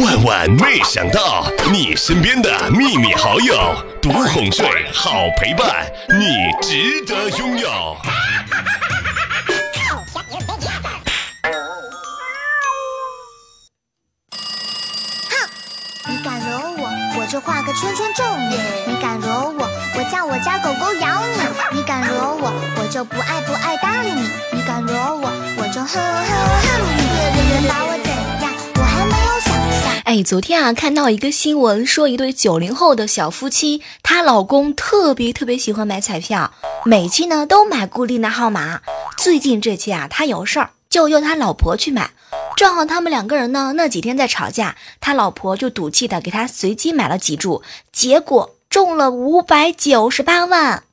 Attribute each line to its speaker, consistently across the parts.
Speaker 1: 万万没想到，你身边的秘密好友，独哄睡，好陪伴，你值得拥有。
Speaker 2: 你敢惹我，我就画个圈圈咒你；你敢惹我，我叫我家狗狗咬你；你敢惹我，我就不爱不爱搭理你；你敢惹我，我就哼哼哼你。别人把我，
Speaker 3: 哎，昨天啊，看到一个新闻，说一对九零后的小夫妻，她老公特别特别喜欢买彩票，每期呢都买固定的号码。最近这期啊，他有事儿，就要他老婆去买。正好他们两个人呢那几天在吵架，他老婆就赌气的给他随机买了几注，结果中了五百九十八万。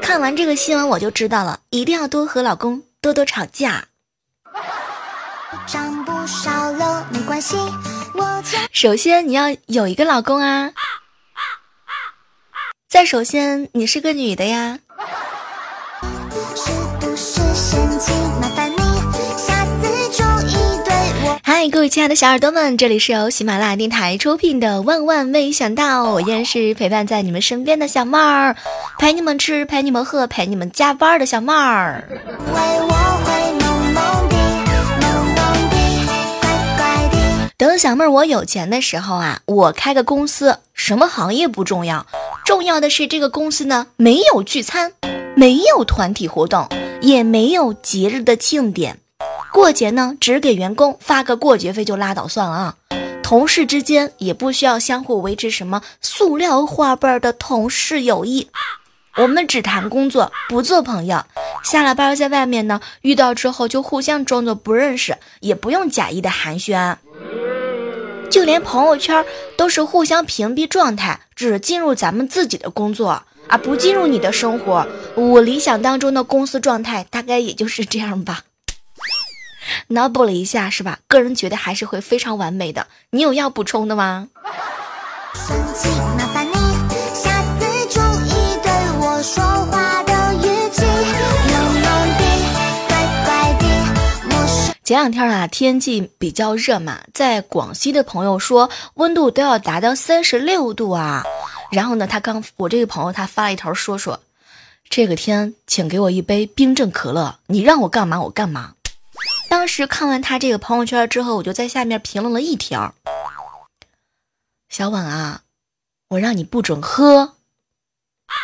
Speaker 3: 看完这个新闻我就知道了，一定要多和老公多多吵架。
Speaker 2: 长不少了没关系，
Speaker 3: 首先你要有一个老公啊，再首先你是个女的呀。
Speaker 2: 是不是嫌弃？麻烦你下次注意对我。
Speaker 3: 嗨，各位亲爱的小耳朵们，这里是由喜马拉雅电台出品的《万万没想到》，我依然是陪伴在你们身边的小妹儿，陪你们吃，陪你们喝，陪你们加班的小妹儿。
Speaker 2: 为我
Speaker 3: 等小妹儿我有钱的时候啊，我开个公司，什么行业不重要，重要的是这个公司呢没有聚餐，没有团体活动，也没有节日的庆典。过节呢，只给员工发个过节费就拉倒算了啊。同事之间也不需要相互维持什么塑料花瓣的同事友谊，我们只谈工作，不做朋友。下了班在外面呢，遇到之后就互相装作不认识，也不用假意的寒暄。就连朋友圈都是互相屏蔽状态，只进入咱们自己的工作啊，不进入你的生活。我理想当中的公司状态大概也就是这样吧。脑补了一下，是吧？个人觉得还是会非常完美的。你有要补充的吗？
Speaker 2: 生气，麻烦你下次注意对我说话
Speaker 3: 前两天啊，天气比较热嘛，在广西的朋友说温度都要达到三十六度啊。然后呢，他刚我这个朋友他发了一条说说，这个天请给我一杯冰镇可乐，你让我干嘛我干嘛。当时看完他这个朋友圈之后，我就在下面评论了一条：小婉啊，我让你不准喝。啊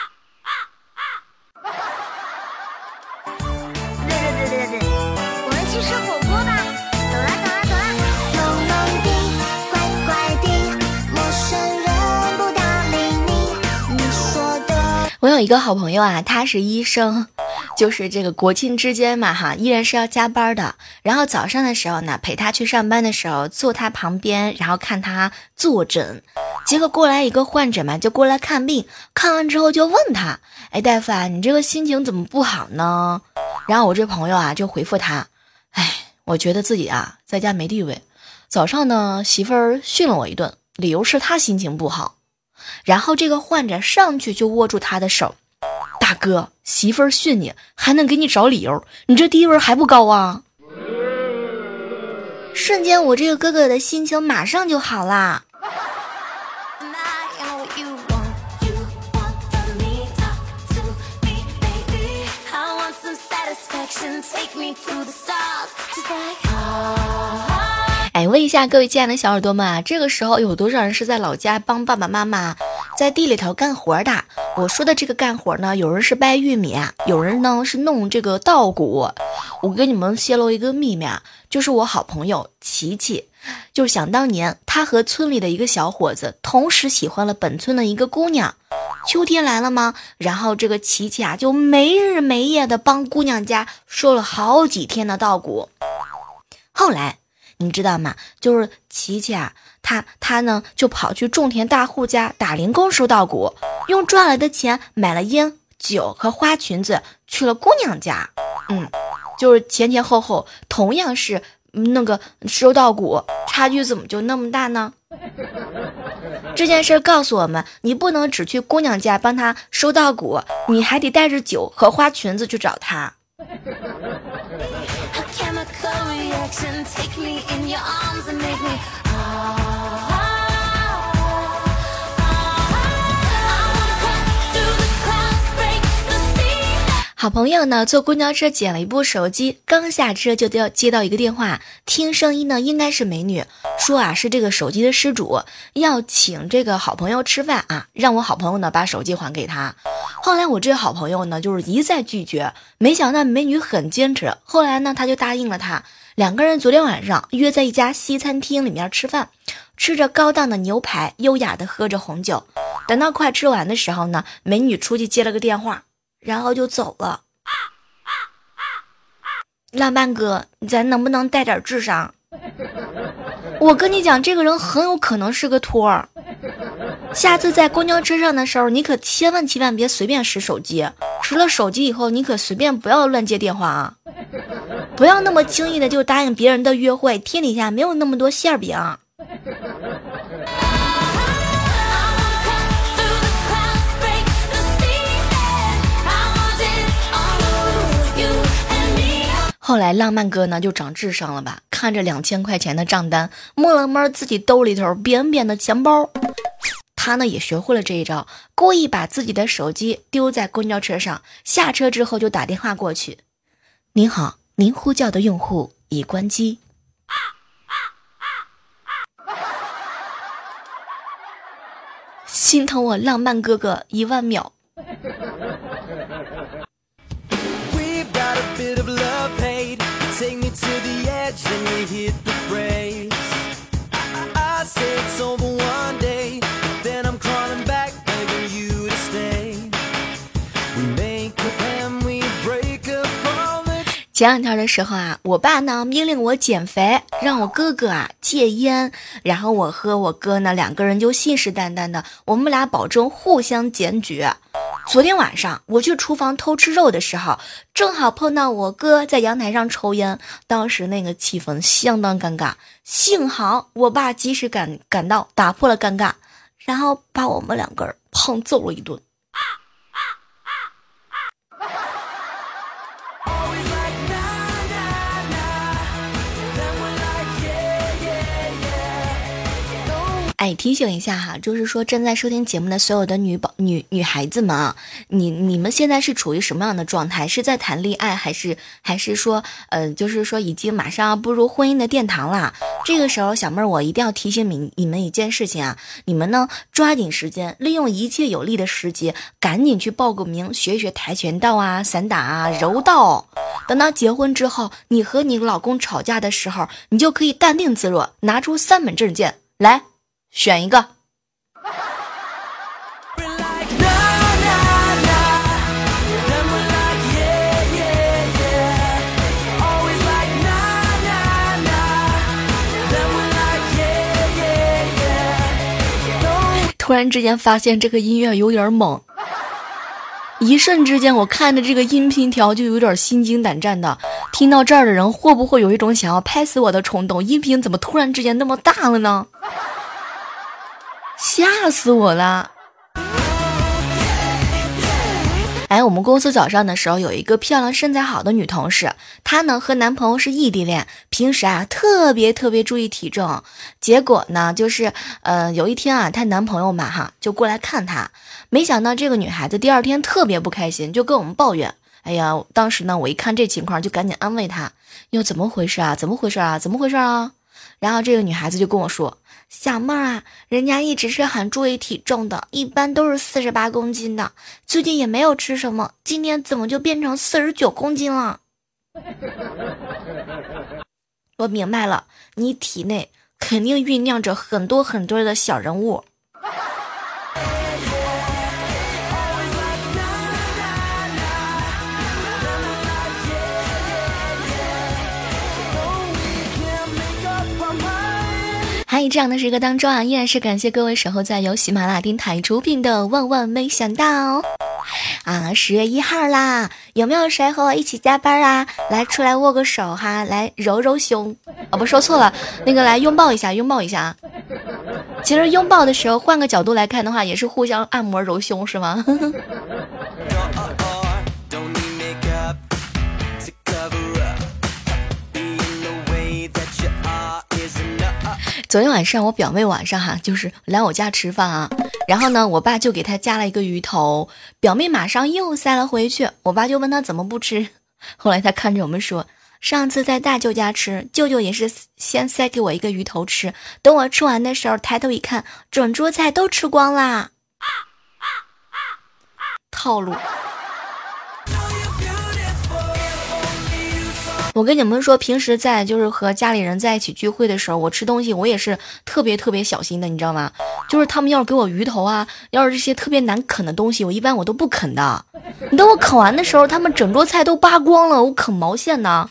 Speaker 3: 有一个好朋友啊，他是医生，就是这个国庆之间嘛，哈，依然是要加班的。然后早上的时候呢，陪他去上班的时候，坐他旁边，然后看他坐诊。结果过来一个患者嘛，就过来看病，看完之后就问他：“哎，大夫啊，你这个心情怎么不好呢？”然后我这朋友啊就回复他：“哎，我觉得自己啊在家没地位。早上呢，媳妇儿训了我一顿，理由是她心情不好。”然后这个患者上去就握住他的手，大哥，媳妇儿训你还能给你找理由，你这地位还不高啊？瞬间，我这个哥哥的心情马上就好啦。哎，问一下各位亲爱的小耳朵们啊，这个时候有多少人是在老家帮爸爸妈妈在地里头干活的？我说的这个干活呢，有人是掰玉米啊，有人呢是弄这个稻谷。我跟你们泄露一个秘密啊，就是我好朋友琪琪，就是想当年他和村里的一个小伙子同时喜欢了本村的一个姑娘。秋天来了吗？然后这个琪琪啊，就没日没夜的帮姑娘家收了好几天的稻谷。后来你知道吗？就是琪琪啊，他他呢就跑去种田大户家打零工收稻谷，用赚来的钱买了烟酒和花裙子，去了姑娘家。嗯，就是前前后后同样是那个收稻谷，差距怎么就那么大呢？这件事告诉我们，你不能只去姑娘家帮她收稻谷，你还得带着酒和花裙子去找她。
Speaker 2: Affection. Take me in your arms and
Speaker 3: 好朋友呢，坐公交车捡了一部手机，刚下车就要接到一个电话，听声音呢应该是美女，说啊是这个手机的失主要请这个好朋友吃饭啊，让我好朋友呢把手机还给他。后来我这个好朋友呢就是一再拒绝，没想到美女很坚持，后来呢他就答应了他。两个人昨天晚上约在一家西餐厅里面吃饭，吃着高档的牛排，优雅的喝着红酒。等到快吃完的时候呢，美女出去接了个电话。然后就走了。浪漫哥，咱能不能带点智商？我跟你讲，这个人很有可能是个托儿。下次在公交车上的时候，你可千万千万别随便使手机。使了手机以后，你可随便不要乱接电话啊！不要那么轻易的就答应别人的约会，天底下没有那么多馅饼。后来浪漫哥呢就长智商了吧？看着两千块钱的账单，摸了摸自己兜里头扁扁的钱包，他呢也学会了这一招，故意把自己的手机丢在公交车上，下车之后就打电话过去：“您好，您呼叫的用户已关机。”心疼我浪漫哥哥一万秒。前两天的时候啊，我爸呢命令我减肥，让我哥哥啊戒烟，然后我和我哥呢两个人就信誓旦旦的，我们俩保证互相检举。昨天晚上我去厨房偷吃肉的时候，正好碰到我哥在阳台上抽烟，当时那个气氛相当尴尬。幸好我爸及时赶赶到，打破了尴尬，然后把我们两个人胖揍了一顿。哎，提醒一下哈，就是说正在收听节目的所有的女宝女女孩子们啊，你你们现在是处于什么样的状态？是在谈恋爱，还是还是说，呃，就是说已经马上要步入婚姻的殿堂啦？这个时候，小妹儿我一定要提醒你你们一件事情啊，你们呢抓紧时间，利用一切有利的时机，赶紧去报个名，学学跆拳道啊、散打啊、柔道。等到结婚之后，你和你老公吵架的时候，你就可以淡定自若，拿出三本证件来。选一个。突然之间发现这个音乐有点猛，一瞬之间我看着这个音频条就有点心惊胆战的。听到这儿的人会不会有一种想要拍死我的冲动？音频怎么突然之间那么大了呢？吓死我了！哎，我们公司早上的时候有一个漂亮、身材好的女同事，她呢和男朋友是异地恋，平时啊特别特别注意体重。结果呢，就是呃有一天啊，她男朋友嘛哈就过来看她，没想到这个女孩子第二天特别不开心，就跟我们抱怨。哎呀，当时呢我一看这情况，就赶紧安慰她，又怎么回事啊？怎么回事啊？怎么回事啊？然后这个女孩子就跟我说。小妹儿啊，人家一直是很注意体重的，一般都是四十八公斤的。最近也没有吃什么，今天怎么就变成四十九公斤了？我明白了，你体内肯定酝酿着很多很多的小人物。在，这样的时刻当中啊，依然是感谢各位守候在由喜马拉雅电台出品的《万万没想到》啊！十月一号啦，有没有谁和我一起加班啊？来，出来握个手哈，来揉揉胸啊！不说错了，那个来拥抱一下，拥抱一下啊！其实拥抱的时候，换个角度来看的话，也是互相按摩揉胸，是吗？昨天晚上我表妹晚上哈就是来我家吃饭啊，然后呢，我爸就给她夹了一个鱼头，表妹马上又塞了回去。我爸就问她怎么不吃，后来她看着我们说，上次在大舅家吃，舅舅也是先塞给我一个鱼头吃，等我吃完的时候抬头一看，整桌菜都吃光啦。套路。我跟你们说，平时在就是和家里人在一起聚会的时候，我吃东西我也是特别特别小心的，你知道吗？就是他们要是给我鱼头啊，要是这些特别难啃的东西，我一般我都不啃的。你等我啃完的时候，他们整桌菜都扒光了，我啃毛线呢？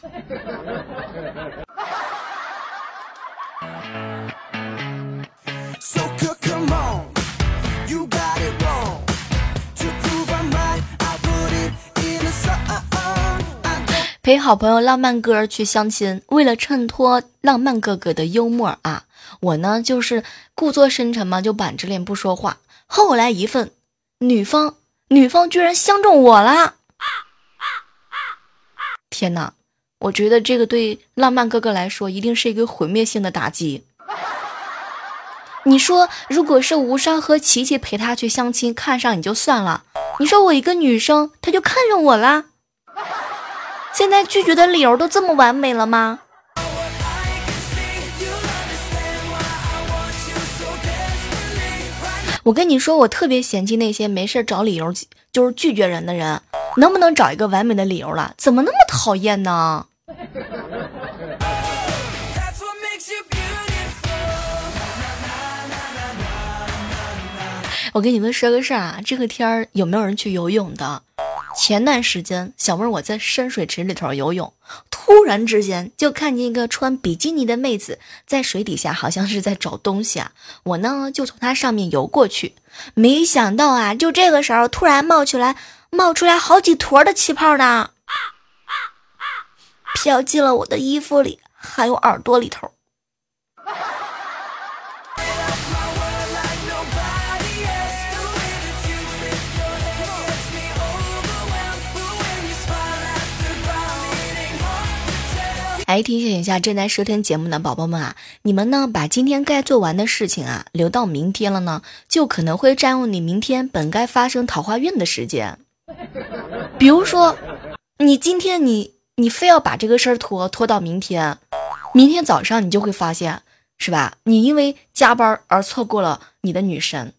Speaker 3: 陪好朋友浪漫哥去相亲，为了衬托浪漫哥哥的幽默啊，我呢就是故作深沉嘛，就板着脸不说话。后来一份，女方女方居然相中我了！天哪，我觉得这个对浪漫哥哥来说一定是一个毁灭性的打击。你说，如果是无伤和琪琪陪他去相亲，看上你就算了，你说我一个女生，他就看上我了？现在拒绝的理由都这么完美了吗？我跟你说，我特别嫌弃那些没事找理由就是拒绝人的人，能不能找一个完美的理由了？怎么那么讨厌呢？我跟你们说个事儿啊，这个天儿有没有人去游泳的？前段时间，小妹儿我在深水池里头游泳，突然之间就看见一个穿比基尼的妹子在水底下，好像是在找东西啊。我呢就从她上面游过去，没想到啊，就这个时候突然冒出来，冒出来好几坨的气泡呢，飘进了我的衣服里，还有耳朵里头。来提醒一下正在收听节目的宝宝们啊，你们呢把今天该做完的事情啊留到明天了呢，就可能会占用你明天本该发生桃花运的时间。比如说，你今天你你非要把这个事儿拖拖到明天，明天早上你就会发现，是吧？你因为加班而错过了你的女神。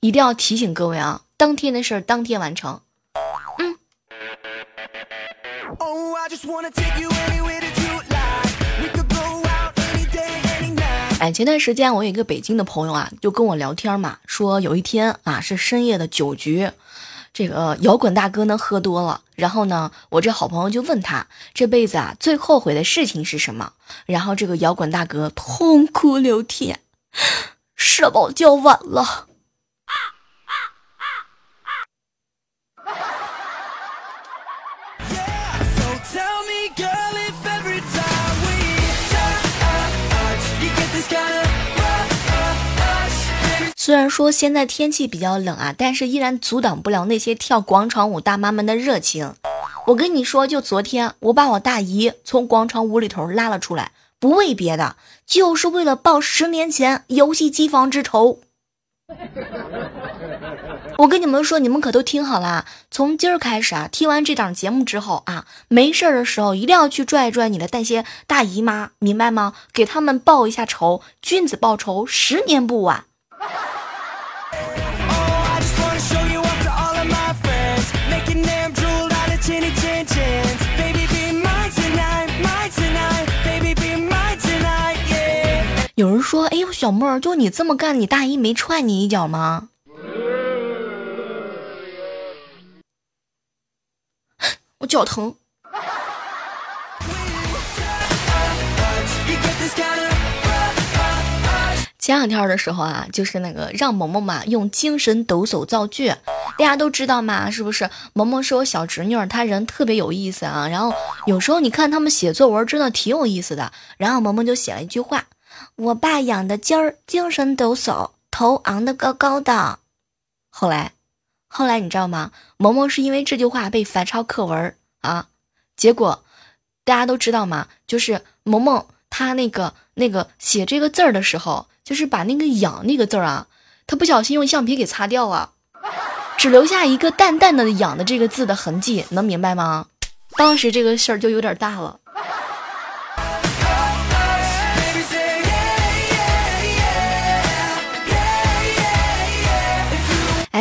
Speaker 3: 一定要提醒各位啊，当天的事儿当天完成。哎，前段时间我有一个北京的朋友啊，就跟我聊天嘛，说有一天啊是深夜的酒局，这个摇滚大哥呢喝多了，然后呢我这好朋友就问他这辈子啊最后悔的事情是什么，然后这个摇滚大哥痛哭流涕，社保交晚了。虽然说现在天气比较冷啊，但是依然阻挡不了那些跳广场舞大妈们的热情。我跟你说，就昨天我把我大姨从广场舞里头拉了出来，不为别的，就是为了报十年前游戏机房之仇。我跟你们说，你们可都听好了，从今儿开始啊，听完这档节目之后啊，没事的时候一定要去拽一拽你的那些大姨妈，明白吗？给他们报一下仇，君子报仇，十年不晚。有人说：“哎呦，小妹儿，就你这么干，你大姨没踹你一脚吗？”我脚疼。前两天的时候啊，就是那个让萌萌嘛用精神抖擞造句，大家都知道嘛，是不是？萌萌是我小侄女，她人特别有意思啊。然后有时候你看他们写作文，真的挺有意思的。然后萌萌就写了一句话。我爸养的鸡儿精神抖擞，头昂得高高的。后来，后来你知道吗？萌萌是因为这句话被罚抄课文啊。结果大家都知道嘛，就是萌萌他那个那个写这个字儿的时候，就是把那个痒那个字儿啊，他不小心用橡皮给擦掉啊，只留下一个淡淡的痒的这个字的痕迹，能明白吗？当时这个事儿就有点大了。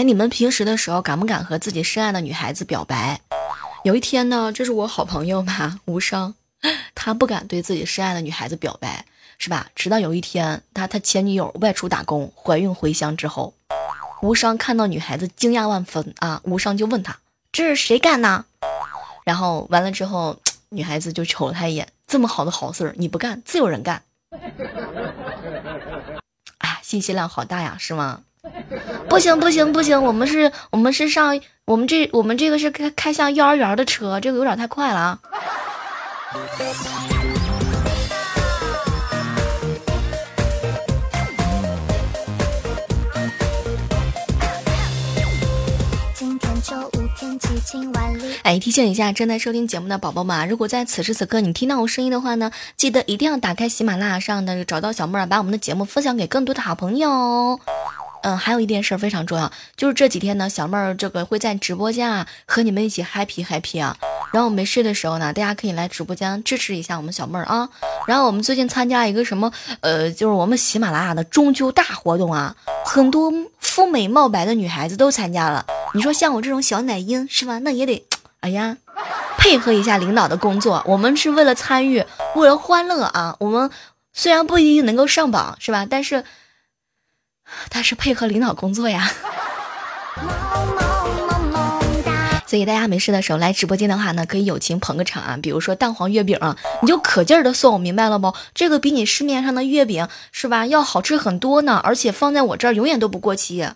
Speaker 3: 你们平时的时候敢不敢和自己深爱的女孩子表白？有一天呢，这是我好朋友嘛，无伤，他不敢对自己深爱的女孩子表白，是吧？直到有一天，他他前女友外出打工，怀孕回乡之后，无伤看到女孩子惊讶万分啊，无伤就问他这是谁干的？然后完了之后，女孩子就瞅了他一眼，这么好的好事儿你不干，自有人干。哎，信息量好大呀，是吗？不行不行不行，我们是，我们是上，我们这我们这个是开开向幼儿园的车，这个有点太快了啊。哎，提醒一下正在收听节目的宝宝们啊，如果在此时此刻你听到我声音的话呢，记得一定要打开喜马拉雅上的找到小妹儿，把我们的节目分享给更多的好朋友。嗯，还有一件事非常重要，就是这几天呢，小妹儿这个会在直播间啊和你们一起 happy happy 啊。然后没事的时候呢，大家可以来直播间支持一下我们小妹儿啊。然后我们最近参加一个什么呃，就是我们喜马拉雅的中秋大活动啊，很多肤美貌白的女孩子都参加了。你说像我这种小奶音是吧？那也得，哎呀，配合一下领导的工作。我们是为了参与，为了欢乐啊。我们虽然不一定能够上榜是吧？但是。他是配合领导工作呀，所以大家没事的时候来直播间的话呢，可以友情捧个场啊，比如说蛋黄月饼啊，你就可劲儿的送，明白了不？这个比你市面上的月饼是吧，要好吃很多呢，而且放在我这儿永远都不过期。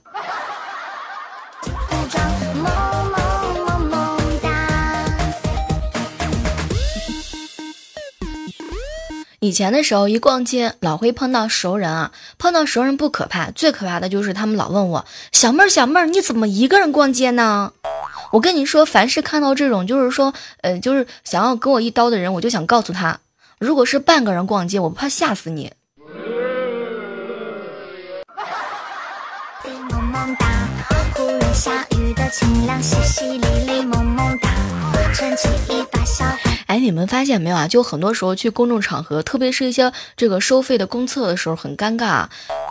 Speaker 3: 以前的时候，一逛街老会碰到熟人啊，碰到熟人不可怕，最可怕的就是他们老问我小妹儿小妹儿，你怎么一个人逛街呢？我跟你说，凡是看到这种就是说，呃，就是想要给我一刀的人，我就想告诉他，如果是半个人逛街，我怕吓死你。哎，你们发现没有啊？就很多时候去公众场合，特别是一些这个收费的公厕的时候，很尴尬。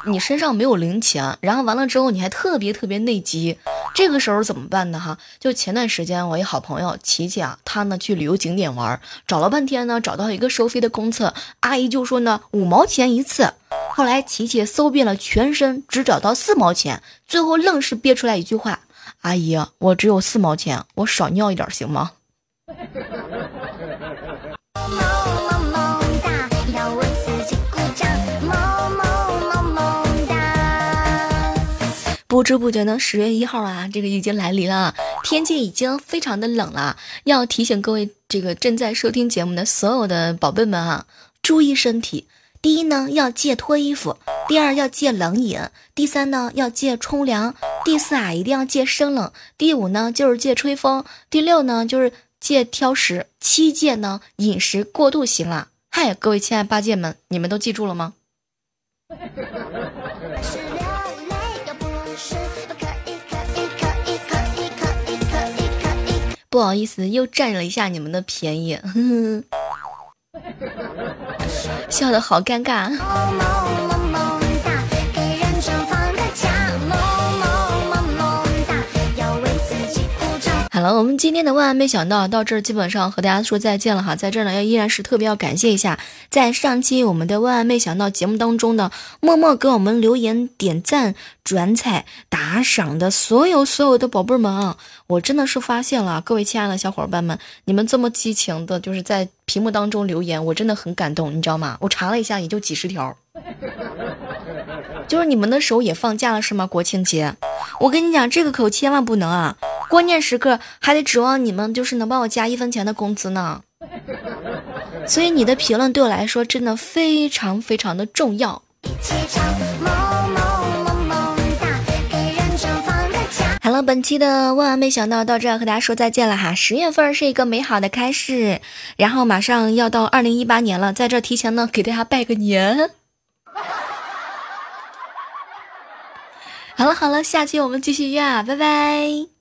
Speaker 3: 你身上没有零钱，然后完了之后你还特别特别内急，这个时候怎么办呢？哈，就前段时间我一好朋友琪琪啊，他呢去旅游景点玩，找了半天呢，找到一个收费的公厕，阿姨就说呢五毛钱一次。后来琪琪搜遍了全身，只找到四毛钱，最后愣是憋出来一句话：“阿姨，我只有四毛钱，我少尿一点行吗？”
Speaker 2: 萌萌萌哒，要为自己鼓掌！萌萌萌萌哒
Speaker 3: 不知不觉呢，十月一号啊，这个已经来临了，天气已经非常的冷了。要提醒各位这个正在收听节目的所有的宝贝们啊，注意身体。第一呢，要戒脱衣服；第二，要戒冷饮；第三呢，要戒冲凉；第四啊，一定要戒生冷；第五呢，就是戒吹风；第六呢，就是戒挑食；七戒呢，饮食过度型啦。嗨，各位亲爱八戒们，你们都记住了吗？不好意思，又占了一下你们的便宜，笑的好尴尬。我们今天的万万没想到到这儿，基本上和大家说再见了哈。在这儿呢，要依然是特别要感谢一下，在上期我们的万万没想到节目当中呢，默默给我们留言、点赞、转采、打赏的所有所有的宝贝们啊，我真的是发现了，各位亲爱的小伙伴们，你们这么激情的，就是在屏幕当中留言，我真的很感动，你知道吗？我查了一下，也就几十条。就是你们的手也放假了是吗？国庆节，我跟你讲，这个可千万不能啊！关键时刻还得指望你们，就是能帮我加一分钱的工资呢。所以你的评论对我来说真的非常非常的重要。好了。本期的万万没想到到这和大家说再见了哈。十月份是一个美好的开始，然后马上要到二零一八年了，在这提前呢给大家拜个年。好了好了，下期我们继续约啊，拜拜。